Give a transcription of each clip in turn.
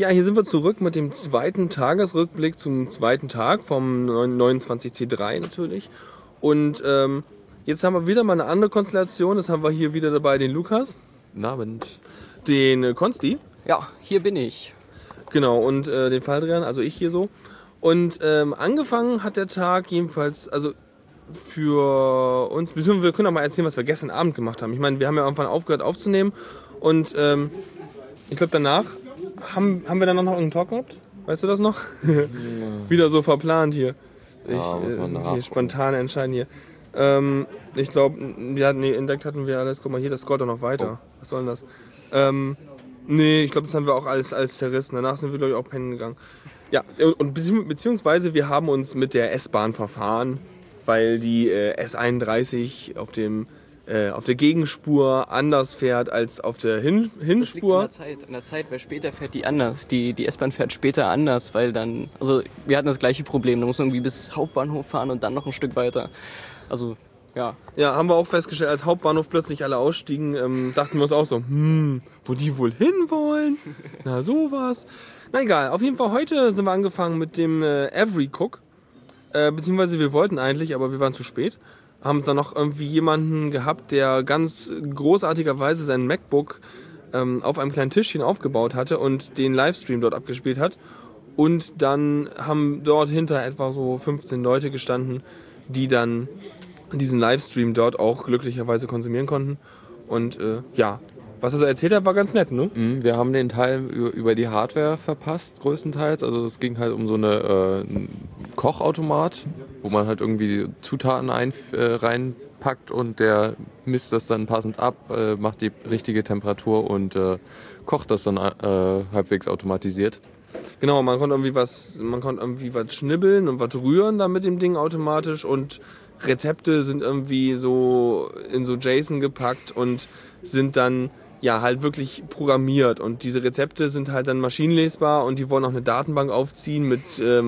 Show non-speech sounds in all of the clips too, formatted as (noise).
Ja, hier sind wir zurück mit dem zweiten Tagesrückblick zum zweiten Tag vom 29C3 natürlich. Und ähm, jetzt haben wir wieder mal eine andere Konstellation. Das haben wir hier wieder dabei den Lukas, Guten Abend. den äh, Konsti, Ja, hier bin ich. genau, und äh, den Faldrian, also ich hier so. Und ähm, angefangen hat der Tag jedenfalls, also für uns, wir können auch mal erzählen, was wir gestern Abend gemacht haben. Ich meine, wir haben ja irgendwann aufgehört aufzunehmen und ähm, ich glaube danach haben, haben wir dann noch einen Talk gehabt? Weißt du das noch? (laughs) Wieder so verplant hier. Ich, Ja, äh, hier spontan entscheiden hier. Ähm, ich glaube, ja, nee, entdeckt hatten wir alles. Guck mal, hier, das scrollt doch noch weiter. Was soll denn das? Ähm, nee, ich glaube, das haben wir auch alles, alles zerrissen. Danach sind wir, glaube ich, auch pennen gegangen. Ja, und, und bezieh- beziehungsweise wir haben uns mit der S-Bahn verfahren, weil die äh, S31 auf, dem, äh, auf der Gegenspur anders fährt als auf der Hin Das liegt an Hinspur. der Zeit. An der Zeit, weil später fährt die anders. Die, die S-Bahn fährt später anders, weil dann. Also, wir hatten das gleiche Problem. Da muss man irgendwie bis Hauptbahnhof fahren und dann noch ein Stück weiter. Also, ja. Ja, haben wir auch festgestellt, als Hauptbahnhof plötzlich alle ausstiegen, ähm, dachten wir uns auch so, hm, wo die wohl hinwollen? (laughs) Na, sowas. Na egal, auf jeden Fall heute sind wir angefangen mit dem äh, Every Cook. Äh, beziehungsweise wir wollten eigentlich, aber wir waren zu spät. Haben dann noch irgendwie jemanden gehabt, der ganz großartigerweise sein MacBook ähm, auf einem kleinen Tischchen aufgebaut hatte und den Livestream dort abgespielt hat. Und dann haben dort hinter etwa so 15 Leute gestanden, die dann diesen Livestream dort auch glücklicherweise konsumieren konnten. Und äh, ja, was er so erzählt hat, war ganz nett, ne? Mhm, Wir haben den Teil über, die Hardware verpasst, größtenteils. Also es ging halt um so eine äh, einen Kochautomat, wo man halt irgendwie Zutaten ein, äh, reinpackt und der misst das dann passend ab, äh, macht die richtige Temperatur und äh, kocht das dann äh, halbwegs automatisiert. Genau, man konnte irgendwie was, man konnte irgendwie was schnibbeln und was rühren da mit dem Ding automatisch und Rezepte sind irgendwie so in so JSON gepackt und sind dann ja halt wirklich programmiert und diese Rezepte sind halt dann maschinenlesbar und die wollen auch eine Datenbank aufziehen mit äh,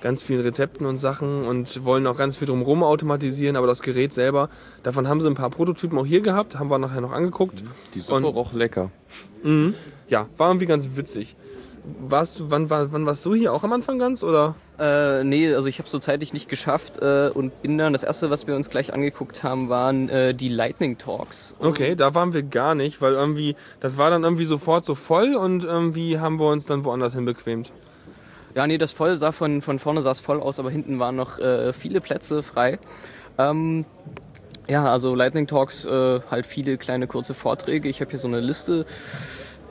ganz vielen Rezepten und Sachen und wollen auch ganz viel drumherum automatisieren, aber das Gerät selber, davon haben sie ein paar Prototypen auch hier gehabt, haben wir nachher noch angeguckt. Die Suppe Und- roch lecker. Ja, war irgendwie ganz witzig. Warst du, wann, war, wann warst du hier auch am Anfang ganz oder? Äh, nee, also ich habe es so zeitlich nicht geschafft äh, und bin dann, das erste, was wir uns gleich angeguckt haben, waren äh, die Lightning Talks. Und Okay, da waren wir gar nicht, weil irgendwie, das war dann irgendwie sofort so voll und irgendwie haben wir uns dann woanders hin bequemt. Ja, nee, das voll sah von, von vorne sah es voll aus, aber hinten waren noch äh, viele Plätze frei. Ähm, ja, also Lightning Talks, äh, halt viele kleine kurze Vorträge. Ich habe hier so eine Liste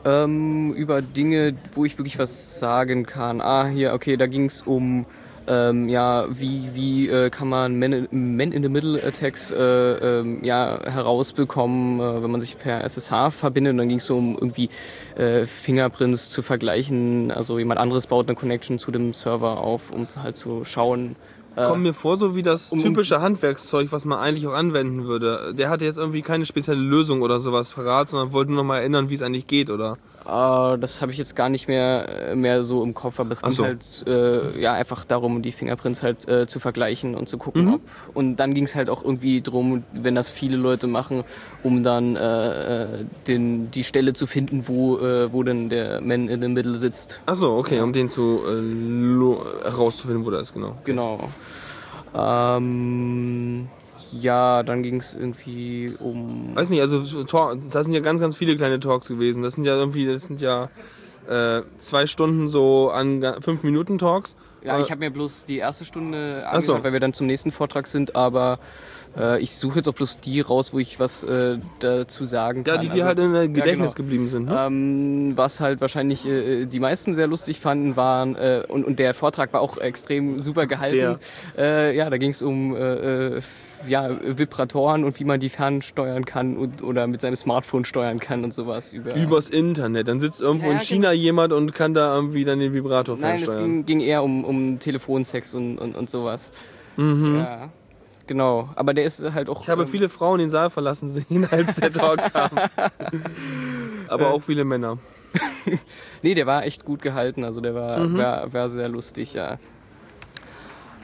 ähm, über Dinge, wo ich wirklich was sagen kann. Ah, hier, okay, da ging es um ähm, ja, wie, wie äh, kann man Men in, Men in the Middle Attacks äh, ähm, ja, herausbekommen, äh, wenn man sich per SSH verbindet. Und dann ging es so um irgendwie äh, Fingerprints zu vergleichen. Also jemand anderes baut eine Connection zu dem Server auf, um halt zu schauen. Äh, Kommt mir vor, so wie das um- typische Handwerkszeug, was man eigentlich auch anwenden würde. Der hatte jetzt irgendwie keine spezielle Lösung oder sowas parat, sondern wollte nur noch mal erinnern, wie es eigentlich geht, oder? Äh, das habe ich jetzt gar nicht mehr, äh, mehr so im Kopf, aber es ging so. halt äh, ja, einfach darum, die Fingerprints halt äh, zu vergleichen und zu gucken, Mhm. ob. Und dann ging es halt auch irgendwie drum, wenn das viele Leute machen, um dann äh, äh, den, die Stelle zu finden, wo, wo denn der Man in the Middle sitzt. Achso, okay, um den zu herauszufinden, wo der ist, genau. Genau. Ähm, ja, dann ging es irgendwie um. Weiß nicht, also das sind ja ganz, ganz viele kleine Talks gewesen. Das sind ja irgendwie, das sind ja äh, zwei Stunden so an fünf Minuten Talks. Ja, Äh, ich habe mir bloß die erste Stunde Ach so. angehört, weil wir dann zum nächsten Vortrag sind, aber äh, ich suche jetzt auch bloß die raus, wo ich was äh, dazu sagen Ja, kann. die, die Also, halt in der Gedächtnis genau. geblieben sind. Ne? ähm, was halt wahrscheinlich äh, die meisten sehr lustig fanden, waren, äh, und, und der Vortrag war auch extrem super gehalten. Äh, ja, da ging es um äh, äh, ja, Vibratoren und wie man die fernsteuern kann und, oder mit seinem Smartphone steuern kann und sowas. Über, Übers Internet. Dann sitzt irgendwo Ja, in ja, China jemand und kann da irgendwie dann den Vibrator Nein, es fernsteuern. ging, ging eher um, um Telefonsex und, und, und sowas. Mhm. Ja, genau. Aber der ist halt auch. Ich habe ähm, viele Frauen den Saal verlassen sehen, als der Talk (laughs) kam. Aber auch viele Männer. (laughs) Nee, der war echt gut gehalten. Also der war, Mhm. war, war sehr lustig, ja.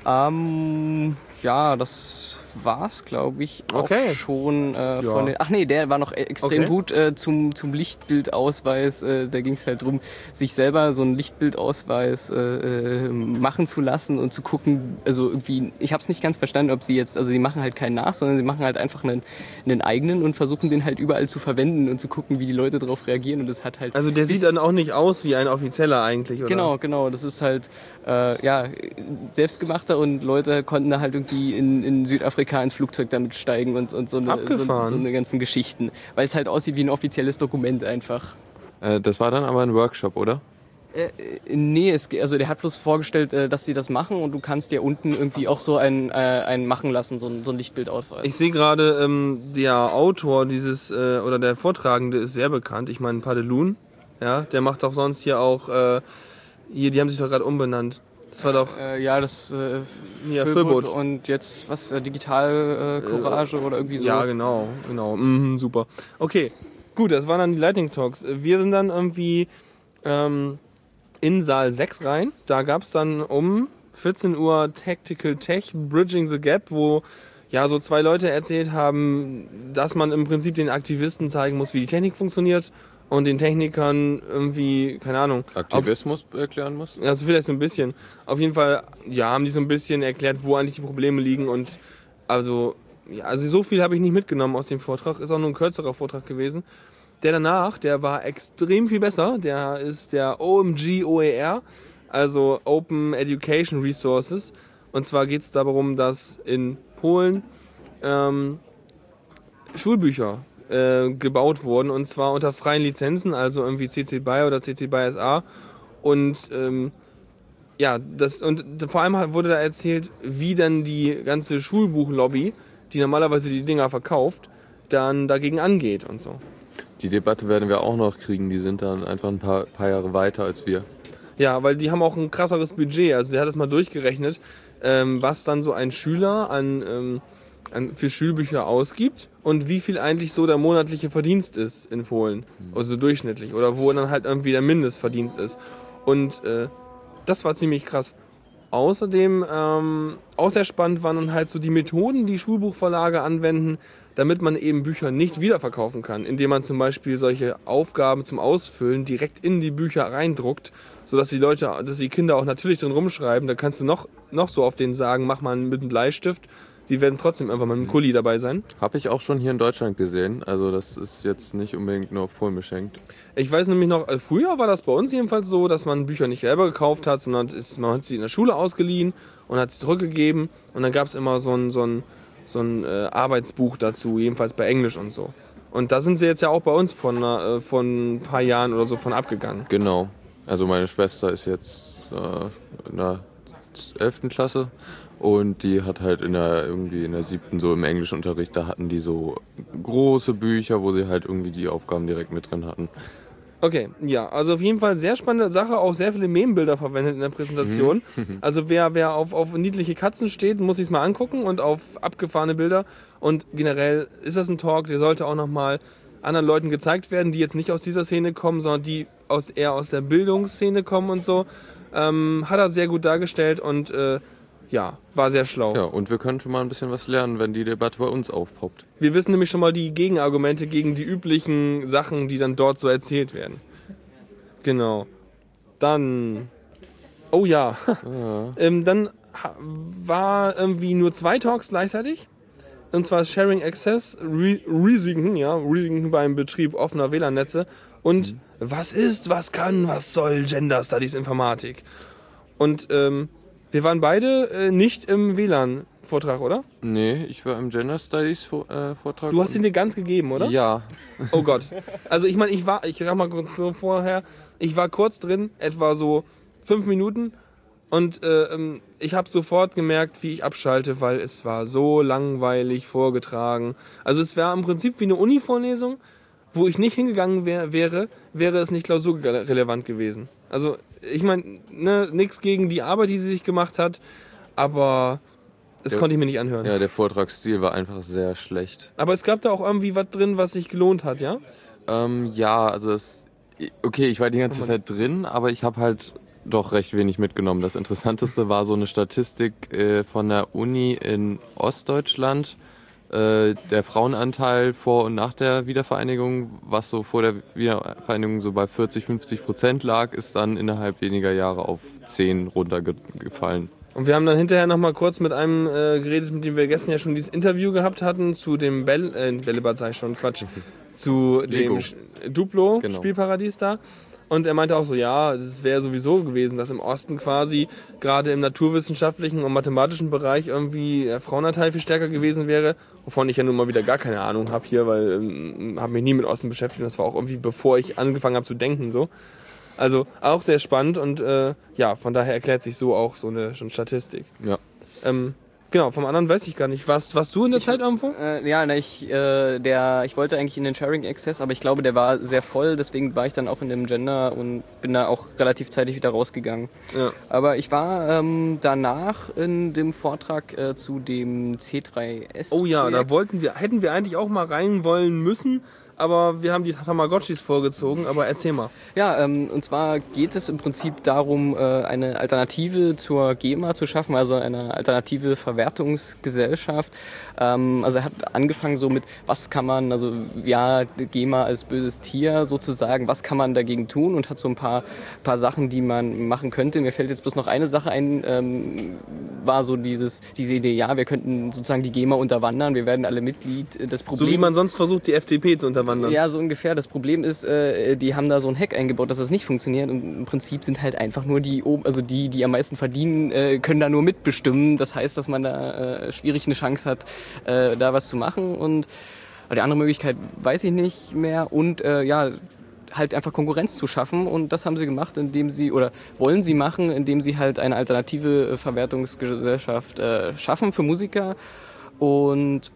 Ähm, ja, das war's, glaube ich, auch Okay. schon äh, Ja. von den. Ach nee, der war noch e- extrem Okay. gut äh, zum, zum Lichtbildausweis. Äh, da ging es halt drum, sich selber so einen Lichtbildausweis äh, äh, machen zu lassen und zu gucken. Also irgendwie, ich habe es nicht ganz verstanden, ob sie jetzt, also sie machen halt keinen nach, sondern sie machen halt einfach einen, einen eigenen und versuchen den halt überall zu verwenden und zu gucken, wie die Leute darauf reagieren. Und das hat halt. Also der sieht dann auch nicht aus wie ein offizieller eigentlich, oder? Genau, genau. Das ist halt äh, ja selbstgemachter und Leute konnten da halt irgendwie in, in Südafrika ins Flugzeug damit steigen und, und so, eine, so, Abgefahren. so eine ganzen Geschichten. Weil es halt aussieht wie ein offizielles Dokument einfach. Äh, das war dann aber ein Workshop, oder? Äh, äh, nee, es, also der hat bloß vorgestellt, äh, dass sie das machen und du kannst dir unten irgendwie auch so einen, äh, einen machen lassen, so ein, so ein Lichtbildausweis. Ich sehe gerade, ähm, der Autor dieses, äh, oder der Vortragende ist sehr bekannt. Ich meine, Padelun, ja, der macht doch sonst hier auch, äh, hier, die haben sich doch gerade umbenannt. Das war doch, äh, ja, das äh, Ja, Füllboot und jetzt was, äh, Digital äh, Courage oder irgendwie so. ja, genau, genau, mhm, super. Okay, gut, das waren dann die Lightning Talks. Wir sind dann irgendwie ähm, in Saal 6 rein. Da gab es dann um 14 Uhr Tactical Tech Bridging the Gap, wo ja so zwei Leute erzählt haben, dass man im Prinzip den Aktivisten zeigen muss, wie die Technik funktioniert und den Technikern irgendwie, keine Ahnung, auf, Aktivismus erklären muss? also vielleicht so ein bisschen. Auf jeden Fall, ja, haben die so ein bisschen erklärt, wo eigentlich die Probleme liegen und also, ja, also so viel habe ich nicht mitgenommen aus dem Vortrag. Ist auch nur ein kürzerer Vortrag gewesen. Der danach, der war extrem viel besser. Der ist der OMG OER, also Open Education Resources. Und zwar geht es darum, dass in Polen ähm, Schulbücher äh, gebaut wurden und zwar unter freien Lizenzen, also irgendwie CC BY oder CC BY SA. Und ähm, ja, das und vor allem wurde da erzählt, wie dann die ganze Schulbuchlobby, die normalerweise die Dinger verkauft, dann dagegen angeht und so. Die Debatte werden wir auch noch kriegen. Die sind dann einfach ein paar, paar Jahre weiter als wir. Ja, weil die haben auch ein krasseres Budget. Also der hat das mal durchgerechnet, ähm, was dann so ein Schüler an, ähm, an für Schulbücher ausgibt und wie viel eigentlich so der monatliche Verdienst ist in Polen. Also durchschnittlich. Oder wo dann halt irgendwie der Mindestverdienst ist. Und äh, das war ziemlich krass. Außerdem, ähm, auch sehr spannend waren dann halt so die Methoden, die Schulbuchverlage anwenden, damit man eben Bücher nicht wiederverkaufen kann, indem man zum Beispiel solche Aufgaben zum Ausfüllen direkt in die Bücher reindruckt, sodass die Leute, dass die Kinder auch natürlich drin rumschreiben. Da kannst du noch, noch so auf denen sagen, mach mal mit einem Bleistift. Die werden trotzdem einfach mit einem Kuli dabei sein. Habe ich auch schon hier in Deutschland gesehen. Also das ist jetzt nicht unbedingt nur auf Polen beschränkt. Ich weiß nämlich noch, äh, früher war das bei uns jedenfalls so, dass man Bücher nicht selber gekauft hat, sondern ist, man hat sie in der Schule ausgeliehen und hat sie zurückgegeben. Und dann gab es immer so ein, so ein, so ein äh, Arbeitsbuch dazu, jedenfalls bei Englisch und so. Und da sind sie jetzt ja auch bei uns von, äh, von ein paar Jahren oder so von abgegangen. Genau. Also meine Schwester ist jetzt äh, in der 11. Klasse und die hat halt in der irgendwie in der siebten so im Englischunterricht, da hatten die so große Bücher, wo sie halt irgendwie die Aufgaben direkt mit drin hatten. Okay, ja, also auf jeden Fall sehr spannende Sache, auch sehr viele Meme-Bilder verwendet in der Präsentation. (laughs) Also wer, wer auf, auf niedliche Katzen steht, muss sich's mal angucken und auf abgefahrene Bilder. Und generell ist das ein Talk, der sollte auch nochmal anderen Leuten gezeigt werden, die jetzt nicht aus dieser Szene kommen, sondern die aus, eher aus der Bildungsszene kommen und so. Ähm, hat er sehr gut dargestellt und äh, ja, war sehr schlau. Ja, und wir können schon mal ein bisschen was lernen, wenn die Debatte bei uns aufpoppt. Wir wissen nämlich schon mal die Gegenargumente gegen die üblichen Sachen, die dann dort so erzählt werden. Genau. Dann. Oh ja. (laughs) ähm, dann war irgendwie nur zwei Talks gleichzeitig. Und zwar Sharing Access, Re Risiken, ja, Risiken beim Betrieb offener WLAN-Netze und was ist, was kann, was soll Gender Studies Informatik. Und ähm, wir waren beide äh, nicht im WLAN-Vortrag, oder? Nee, ich war im Gender Studies Vor äh. Du hast ihn dir ganz gegeben, oder? Ja, Oh Gott. Also ich meine, ich war, ich sag mal kurz so vorher, ich war kurz drin, etwa so fünf Minuten und äh, ähm, ich habe sofort gemerkt, wie ich abschalte, weil es war so langweilig vorgetragen. Also es wäre im Prinzip wie eine Uni-Vorlesung, wo ich nicht hingegangen wär, wäre, wäre es nicht klausurrelevant gewesen. Also ich meine, ne, nichts gegen die Arbeit, die sie sich gemacht hat, aber das Ja. konnte ich mir nicht anhören. ja, der Vortragsstil war einfach sehr schlecht. Aber es gab da auch irgendwie was drin, was sich gelohnt hat, ja? Ähm, ja, also es, okay, ich war die ganze Zeit drin, aber ich habe halt doch recht wenig mitgenommen. Das Interessanteste war so eine Statistik äh, von der Uni in Ostdeutschland. Äh, der Frauenanteil vor und nach der Wiedervereinigung, was so vor der Wiedervereinigung so bei 40, 50 Prozent lag, ist dann innerhalb weniger Jahre auf 10 runtergefallen. Und wir haben dann hinterher noch mal kurz mit einem äh, geredet, mit dem wir gestern ja schon dieses Interview gehabt hatten, zu dem Bell, äh, Bällebad sag ich schon, Quatsch, (laughs) zu Lego. dem Sch- Duplo Genau. Spielparadies da. Und er meinte auch so, ja, es wäre sowieso gewesen, dass im Osten quasi gerade im naturwissenschaftlichen und mathematischen Bereich irgendwie der Frauenanteil viel stärker gewesen wäre, wovon ich ja nun mal wieder gar keine Ahnung habe hier, weil ähm, habe mich nie mit Osten beschäftigt. Das war auch irgendwie bevor ich angefangen habe zu denken so. Also auch sehr spannend und äh, ja, von daher erklärt sich so auch so eine, so eine Statistik. Ja. Ähm, genau, vom anderen weiß ich gar nicht. Was, warst du in der Zeit irgendwo? Äh, ja, na, ich, äh, der, ich wollte eigentlich in den Sharing Access, aber ich glaube, der war sehr voll, deswegen war ich dann auch in dem Gender und bin da auch relativ zeitig wieder rausgegangen. Ja. Aber ich war ähm, danach in dem Vortrag äh, zu dem C3S. Oh ja, da Projekt. wollten wir, hätten wir eigentlich auch mal rein wollen müssen, aber wir haben die Tamagotchis vorgezogen. Aber erzähl mal. Ja, ähm, und zwar geht es im Prinzip darum, äh, eine Alternative zur GEMA zu schaffen, also eine alternative Verwertungsgesellschaft. Ähm, also er hat angefangen so mit, was kann man, also ja, GEMA als böses Tier sozusagen, was kann man dagegen tun und hat so ein paar, paar Sachen, die man machen könnte. Mir fällt jetzt bloß noch eine Sache ein, ähm, war so dieses, diese Idee, ja, wir könnten sozusagen die GEMA unterwandern, wir werden alle Mitglied. Das Problem So wie man sonst versucht, die FDP zu unterwandern. Ja, so ungefähr. Das Problem ist, äh, die haben da so ein Hack eingebaut, dass das nicht funktioniert. Und im Prinzip sind halt einfach nur die, also die, die am meisten verdienen, äh, können da nur mitbestimmen. Das heißt, dass man da äh, schwierig eine Chance hat, äh, da was zu machen. Und die andere Möglichkeit weiß ich nicht mehr. Und äh, ja, halt einfach Konkurrenz zu schaffen. Und das haben sie gemacht, indem sie, oder wollen sie machen, indem sie halt eine alternative äh, Verwertungsgesellschaft äh, schaffen für Musiker. Und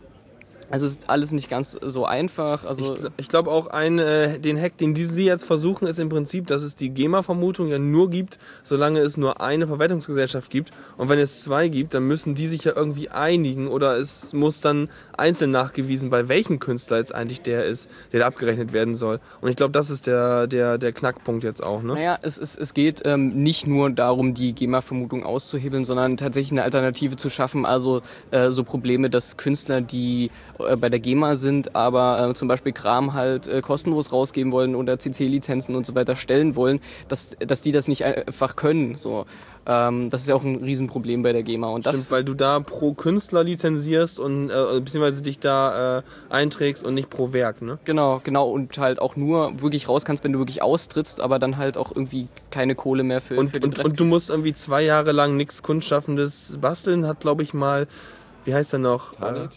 also ist alles nicht ganz so einfach. Also Ich, ich glaube auch ein, äh, den Hack, den die sie jetzt versuchen, ist im Prinzip, dass es die GEMA-Vermutung ja nur gibt, solange es nur eine Verwertungsgesellschaft gibt. Und wenn es zwei gibt, dann müssen die sich ja irgendwie einigen oder es muss dann einzeln nachgewiesen, bei welchem Künstler jetzt eigentlich der ist, der da abgerechnet werden soll. Und ich glaube, das ist der, der, der Knackpunkt jetzt auch. Ne? Naja, es, es, es geht ähm, nicht nur darum, die GEMA-Vermutung auszuhebeln, sondern tatsächlich eine Alternative zu schaffen. Also äh, so Probleme, dass Künstler, die äh, bei der GEMA sind, aber äh, zum Beispiel Kram halt äh, kostenlos rausgeben wollen oder CC-Lizenzen und so weiter stellen wollen, dass, dass die das nicht einfach können. So. Ähm, das ist ja auch ein Riesenproblem bei der GEMA. Und das, Stimmt, weil du da pro Künstler lizenzierst und äh, beziehungsweise dich da äh, einträgst und nicht pro Werk, ne? Genau, genau. Und halt auch nur wirklich raus kannst, wenn du wirklich austrittst, aber dann halt auch irgendwie keine Kohle mehr für, für Und, den und, und du musst irgendwie zwei Jahre lang nichts Kunstschaffendes basteln, hat glaube ich mal, wie heißt er noch? Tanit?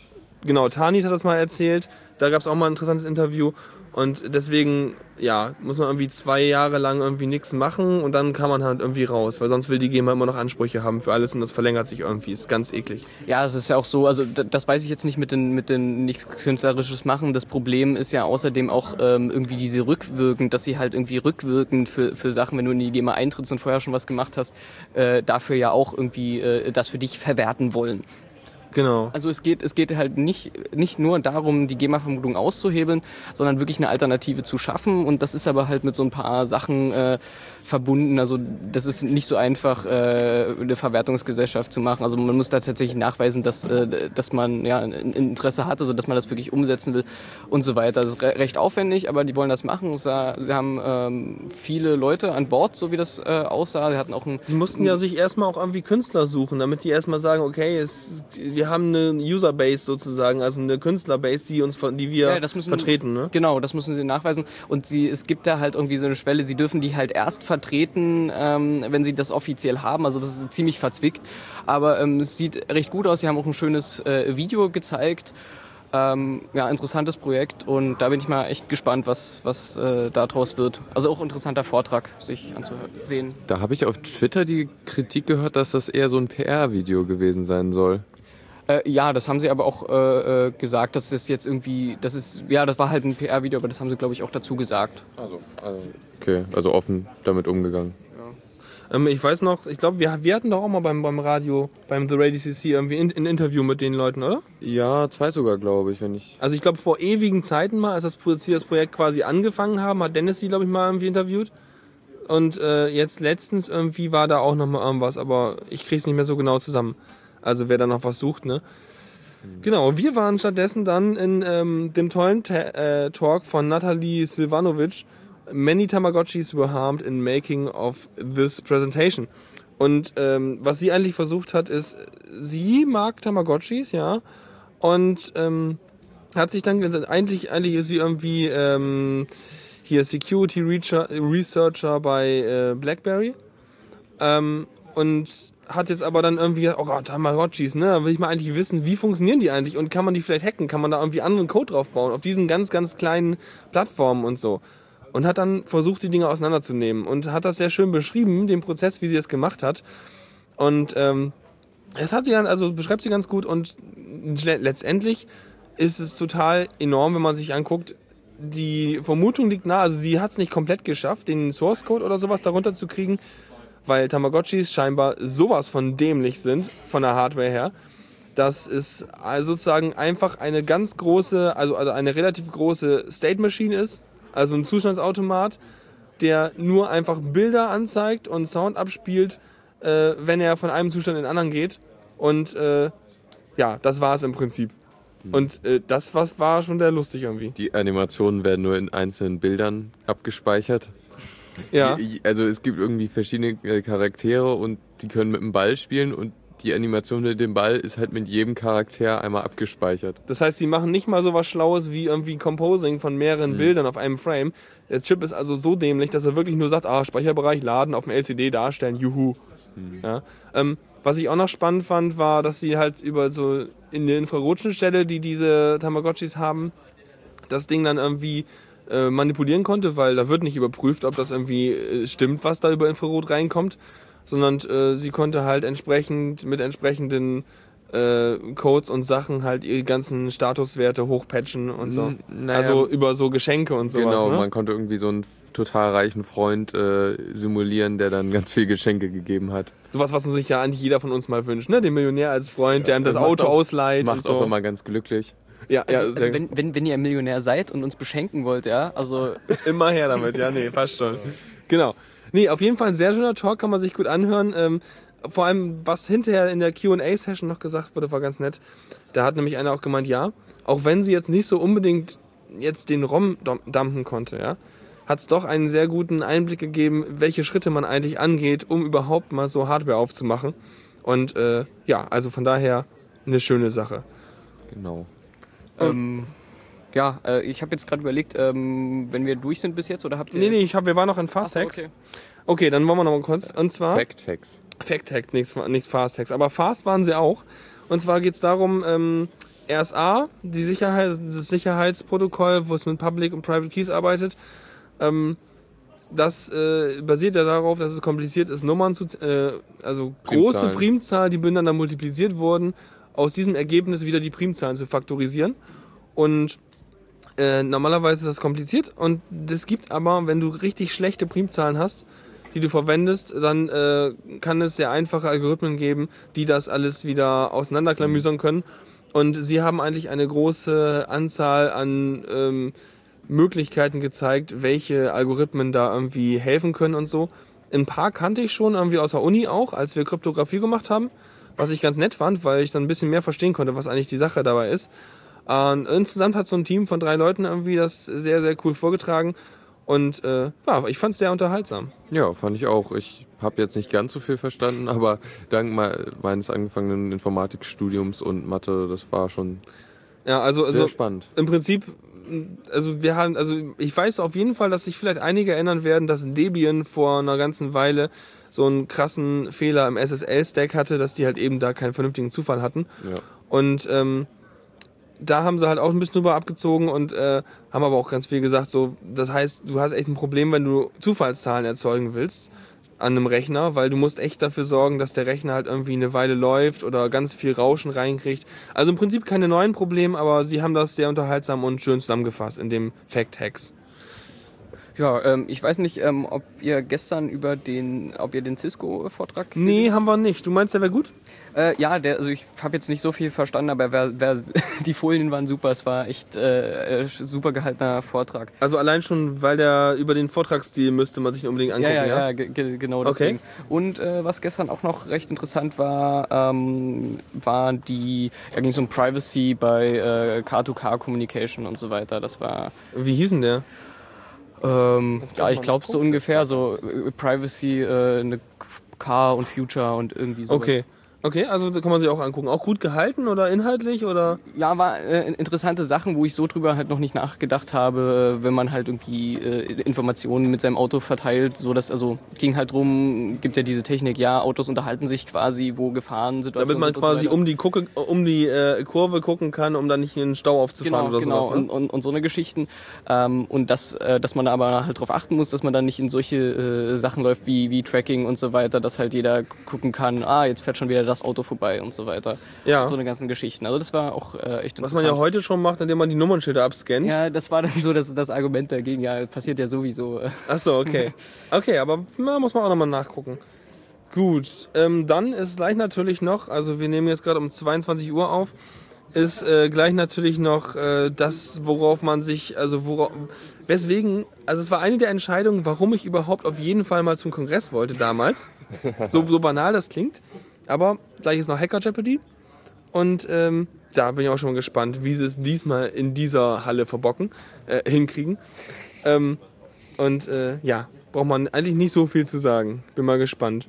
Genau, Tanit hat das mal erzählt. Da gab es auch mal ein interessantes Interview. Und deswegen, ja, muss man irgendwie zwei Jahre lang irgendwie nichts machen und dann kann man halt irgendwie raus, weil sonst will die GEMA immer noch Ansprüche haben für alles und das verlängert sich irgendwie. Ist ganz eklig. Ja, es ist ja auch so, also das weiß ich jetzt nicht mit den, mit den nichts künstlerisches machen. Das Problem ist ja außerdem auch ähm, irgendwie diese rückwirkend, dass sie halt irgendwie rückwirkend für, für Sachen, wenn du in die GEMA eintrittst und vorher schon was gemacht hast, äh, dafür ja auch irgendwie äh, das für dich verwerten wollen. Genau. Also es geht, es geht halt nicht, nicht nur darum, die GEMA-Vermutung auszuhebeln, sondern wirklich eine Alternative zu schaffen. Und das ist aber halt mit so ein paar Sachen äh, verbunden. Also das ist nicht so einfach, äh, eine Verwertungsgesellschaft zu machen. Also man muss da tatsächlich nachweisen, dass, äh, dass man ja ein Interesse hat, also dass man das wirklich umsetzen will und so weiter. Das ist re recht aufwendig, aber die wollen das machen. Sie haben ähm, viele Leute an Bord, so wie das äh, aussah. Sie hatten auch ein Die mussten ja sich erstmal auch irgendwie Künstler suchen, damit die erstmal sagen, okay, es, wir haben eine Userbase sozusagen, also eine Künstlerbase, die uns, die wir Ja, müssen- vertreten, ne? Genau, das müssen sie nachweisen. Und sie, es gibt da halt irgendwie so eine Schwelle, sie dürfen die halt erst vertreten, ähm, wenn sie das offiziell haben. Also das ist ziemlich verzwickt. Aber ähm, es sieht recht gut aus. Sie haben auch ein schönes äh, Video gezeigt. Ähm, ja, interessantes Projekt und da bin ich mal echt gespannt, was, was äh, daraus wird. Also auch interessanter Vortrag, sich anzusehen. Da habe ich auf Twitter die Kritik gehört, dass das eher so ein PR-Video gewesen sein soll. Äh, ja, das haben sie aber auch äh, äh, gesagt, dass das jetzt irgendwie, das ist, ja, das war halt ein PR-Video, aber das haben sie, glaube ich, auch dazu gesagt. Also, okay, also offen damit umgegangen. Ähm, ich weiß noch, ich glaube, wir, wir hatten doch auch mal beim, beim Radio, beim The Radio CC irgendwie ein, ein Interview mit den Leuten, oder? Ja, zwei sogar, glaube ich, wenn ich. Also ich glaube, vor ewigen Zeiten mal, als das, das Projekt quasi angefangen haben, hat Dennis sie, glaube ich, mal irgendwie interviewt. Und äh, jetzt letztens irgendwie war da auch nochmal irgendwas, aber ich krieg's nicht mehr so genau zusammen. Also wer da noch was sucht, ne? Genau, wir waren stattdessen dann in ähm, dem tollen Ta äh, Talk von Natalie Silvanovic. Many Tamagotchis were harmed in making of this presentation. Und ähm, was sie eigentlich versucht hat, ist, sie mag Tamagotchis, ja. Und ähm, hat sich dann eigentlich, eigentlich ist sie irgendwie ähm, hier Security Researcher bei äh, BlackBerry. Ähm, und hat jetzt aber dann irgendwie oh Gott, Tamagotchis, ne? Da will ich mal eigentlich wissen, wie funktionieren die eigentlich und kann man die vielleicht hacken? Kann man da irgendwie anderen Code drauf bauen? Auf diesen ganz, ganz kleinen Plattformen und so. Und hat dann versucht, die Dinge auseinanderzunehmen und hat das sehr schön beschrieben, den Prozess, wie sie es gemacht hat. Und ähm, hat sie dann, also beschreibt sie ganz gut und le- letztendlich ist es total enorm, wenn man sich anguckt. Die Vermutung liegt nahe, also sie hat es nicht komplett geschafft, den Source Code oder sowas darunter zu kriegen, weil Tamagotchis scheinbar sowas von dämlich sind, von der Hardware her, dass es also sozusagen einfach eine ganz große, also, also eine relativ große State Machine ist, also ein Zustandsautomat, der nur einfach Bilder anzeigt und Sound abspielt, äh, wenn er von einem Zustand in den anderen geht. Und äh, ja, das war es im Prinzip. Und äh, das war, war schon sehr lustig irgendwie. Die Animationen werden nur in einzelnen Bildern abgespeichert. Ja. Also es gibt irgendwie verschiedene äh, Charaktere und die können mit dem Ball spielen und die Animation mit dem Ball ist halt mit jedem Charakter einmal abgespeichert. Das heißt, die machen nicht mal so was Schlaues wie irgendwie Composing von mehreren Bildern auf einem Frame. Der Chip ist also so dämlich, dass er wirklich nur sagt, ah, Speicherbereich laden, auf dem LCD darstellen, juhu. Ja. Ähm, was ich auch noch spannend fand, war, dass sie halt über so in der Infrarotschnittstelle, die diese Tamagotchis haben, das Ding dann irgendwie äh, manipulieren konnte, weil da wird nicht überprüft, ob das irgendwie äh, stimmt, was da über Infrarot reinkommt, sondern äh, sie konnte halt entsprechend mit entsprechenden äh, Codes und Sachen halt ihre ganzen Statuswerte hochpatchen und so. Naja, also über so Geschenke und sowas. genau, ne? man konnte irgendwie so einen total reichen Freund äh, simulieren, der dann ganz viel Geschenke gegeben hat. Sowas, was sich ja eigentlich jeder von uns mal wünscht, ne? Den Millionär als Freund, der einem das Auto auch- ausleiht Macht und so. auch immer ganz glücklich. Ja, ja, Also, sehr, also wenn, wenn, wenn ihr ein Millionär seid und uns beschenken wollt, ja, also (laughs) immer her damit. Ja, nee, fast schon. Genau. Nee, auf jeden Fall ein sehr schöner Talk, kann man sich gut anhören. Ähm, vor allem, was hinterher in der Q&A-Session noch gesagt wurde, war ganz nett. Da hat nämlich einer auch gemeint, ja, auch wenn sie jetzt nicht so unbedingt jetzt den ROM dumpen konnte, ja, hat es doch einen sehr guten Einblick gegeben, welche Schritte man eigentlich angeht, um überhaupt mal so Hardware aufzumachen. Und äh, ja, also von daher eine schöne Sache. Genau. Ähm, ja, äh, ich habe jetzt gerade überlegt, ähm, wenn wir durch sind bis jetzt oder habt ihr. Nee, nee, ich hab, wir waren noch in Ach so, Fast-Tags. okay. okay, dann wollen wir noch mal kurz. Und zwar... Fact-Tags. Fact-Hack, nichts, nichts Fast-Hacks. Aber Fast waren sie auch. Und zwar geht es darum, ähm, RSA, die Sicherheit, das Sicherheitsprotokoll, wo es mit Public und Private Keys arbeitet, ähm, das äh, basiert ja darauf, dass es kompliziert ist, Nummern zu, äh, also große Primzahlen. Primzahlen, die miteinander multipliziert wurden, aus diesem Ergebnis wieder die Primzahlen zu faktorisieren. Und äh, normalerweise ist das kompliziert und es gibt aber, wenn du richtig schlechte Primzahlen hast, die du verwendest, dann äh, kann es sehr einfache Algorithmen geben, die das alles wieder auseinanderklamüsern können. Und sie haben eigentlich eine große Anzahl an ähm, Möglichkeiten gezeigt, welche Algorithmen da irgendwie helfen können und so. Ein paar kannte ich schon irgendwie aus der Uni auch, als wir Kryptographie gemacht haben, was ich ganz nett fand, weil ich dann ein bisschen mehr verstehen konnte, was eigentlich die Sache dabei ist. Und insgesamt hat so ein Team von drei Leuten irgendwie das sehr, sehr cool vorgetragen. Und äh, ja, ich fand es sehr unterhaltsam. Ja, fand ich auch. Ich habe jetzt nicht ganz so viel verstanden, aber dank me- meines angefangenen Informatikstudiums und Mathe, das war schon Ja, also, sehr also spannend. im Prinzip, also wir haben, also ich weiß auf jeden Fall, dass sich vielleicht einige erinnern werden, dass Debian vor einer ganzen Weile so einen krassen Fehler im SSL-Stack hatte, dass die halt eben da keinen vernünftigen Zufall hatten. Ja. Und ähm, da haben sie halt auch ein bisschen drüber abgezogen und äh, haben aber auch ganz viel gesagt, so, das heißt, du hast echt ein Problem, wenn du Zufallszahlen erzeugen willst an einem Rechner, weil du musst echt dafür sorgen, dass der Rechner halt irgendwie eine Weile läuft oder ganz viel Rauschen reinkriegt. Also im Prinzip keine neuen Probleme, aber sie haben das sehr unterhaltsam und schön zusammengefasst in dem Fact Hacks. Ja, ähm, ich weiß nicht, ähm, ob ihr gestern über den, ob ihr den Cisco-Vortrag. Nee, haben wir nicht. Du meinst, der wäre gut? Äh, ja, der, also ich habe jetzt nicht so viel verstanden, aber wer, wer, (laughs) die Folien waren super. Es war echt äh, super gehaltener Vortrag. Also allein schon, weil der über den Vortragsstil müsste man sich unbedingt angucken, ja, ja? ja, ja, ge- ge- genau deswegen. Und äh, was gestern auch noch recht interessant war, ähm, war die, da ging es um Privacy bei äh, Car-to-Car Communication und so weiter. Das war, Wie hieß denn der? Ähm, ja, ich glaube so ungefähr so äh, Privacy, äh, eine Car und Future und irgendwie so. Okay. Okay, also da kann man sich auch angucken. Auch gut gehalten oder inhaltlich oder? Ja, war äh, interessante Sachen, wo ich so drüber halt noch nicht nachgedacht habe, wenn man halt irgendwie äh, Informationen mit seinem Auto verteilt, so dass also ging halt drum, gibt ja diese Technik, ja, Autos unterhalten sich quasi, wo Damit man sind und so quasi um die, Gucke, um die äh, Kurve gucken kann, um dann nicht in den Stau aufzufahren Genau, oder genau, sowas. Ne? und, und, und so eine Geschichten. Ähm, und das, äh, dass man da aber halt drauf achten muss, dass man dann nicht in solche äh, Sachen läuft wie, wie Tracking und so weiter, dass halt jeder gucken kann, ah, jetzt fährt schon wieder das Auto vorbei und so weiter. Ja. So eine ganzen Geschichten. Also das war auch äh, echt Was man ja heute schon macht, indem man die Nummernschilder abscannt. Ja, das war dann so das, das Argument dagegen. Ja, passiert ja sowieso. Achso, okay. (laughs) Okay, aber na, muss man auch nochmal nachgucken. Gut, ähm, dann ist gleich natürlich noch, also wir nehmen jetzt gerade um 22 Uhr auf, ist äh, gleich natürlich noch äh, das, worauf man sich, also worauf, weswegen, also es war eine der Entscheidungen, warum ich überhaupt auf jeden Fall mal zum Kongress wollte damals. (laughs) So, so banal das klingt, aber gleich ist noch Hacker Jeopardy und ähm, da bin ich auch schon gespannt, wie sie es diesmal in dieser Halle verbocken, äh, hinkriegen. Ähm, und äh, ja, braucht man eigentlich nicht so viel zu sagen. Bin mal gespannt.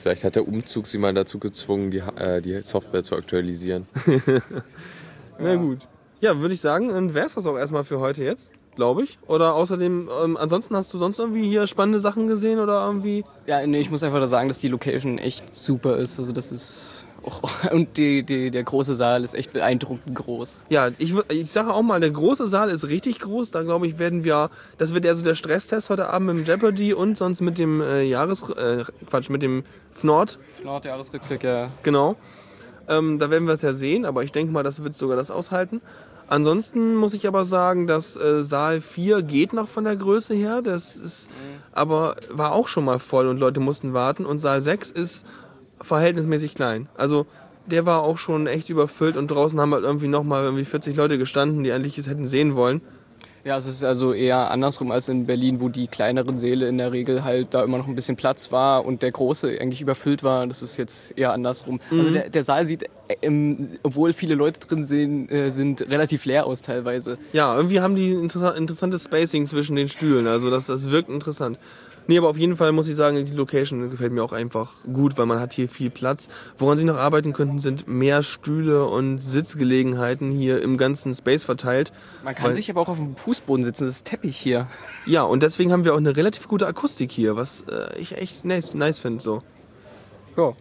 Vielleicht hat der Umzug sie mal dazu gezwungen, die, äh, die Software zu aktualisieren. (laughs) Na gut. Ja, würde ich sagen, dann wäre es das auch erstmal für heute jetzt, glaube ich. Oder außerdem, ähm, ansonsten hast du sonst irgendwie hier spannende Sachen gesehen oder irgendwie. Ja, nee, ich muss einfach da sagen, dass die Location echt super ist. Also das ist. Oh, (laughs) und die, die, der große Saal ist echt beeindruckend groß. Ja, ich, ich sage auch mal, der große Saal ist richtig groß. Da glaube ich, werden wir, das wird ja so der Stresstest heute Abend mit dem Jeopardy und sonst mit dem äh, Jahres, äh, Quatsch, mit dem Fnord, Nord Jahresrückblick, ja. genau. Ähm, da werden wir es ja sehen, aber ich denke mal, das wird sogar das aushalten. Ansonsten muss ich aber sagen, dass äh, Saal 4 geht noch von der Größe her. Das ist, aber war auch schon mal voll und Leute mussten warten. Und Saal 6 ist verhältnismäßig klein. Also der war auch schon echt überfüllt und draußen haben halt irgendwie nochmal irgendwie 40 Leute gestanden, die eigentlich es hätten sehen wollen. Ja, es ist also eher andersrum als in Berlin, wo die kleineren Säle in der Regel halt da immer noch ein bisschen Platz war und der große eigentlich überfüllt war. Das ist jetzt eher andersrum. Also der, der Saal sieht, äh, ähm, obwohl viele Leute drin sind, äh, sind relativ leer aus teilweise. Ja, irgendwie haben die interessa interessante Spacing zwischen den Stühlen. Also das, das wirkt interessant. Nee, aber auf jeden Fall muss ich sagen, die Location gefällt mir auch einfach gut, weil man hat hier viel Platz. Woran sie noch arbeiten könnten, sind mehr Stühle und Sitzgelegenheiten hier im ganzen Space verteilt. Man kann Weil- sich aber auch auf dem Fußboden sitzen, das ist Teppich hier. Ja, und deswegen haben wir auch eine relativ gute Akustik hier, was äh, ich echt nice, nice finde. So. Ja.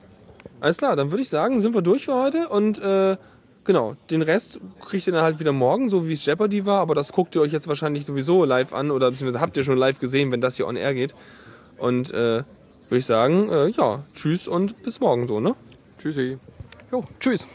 Alles klar, dann würde ich sagen, sind wir durch für heute und äh, genau, den Rest kriegt ihr dann halt wieder morgen, so wie es Jeopardy war, aber das guckt ihr euch jetzt wahrscheinlich sowieso live an oder beziehungsweise habt ihr schon live gesehen, wenn das hier on air geht. Und äh, würde ich sagen, äh, ja, tschüss und bis morgen so, ne? Tschüssi. Jo, tschüss.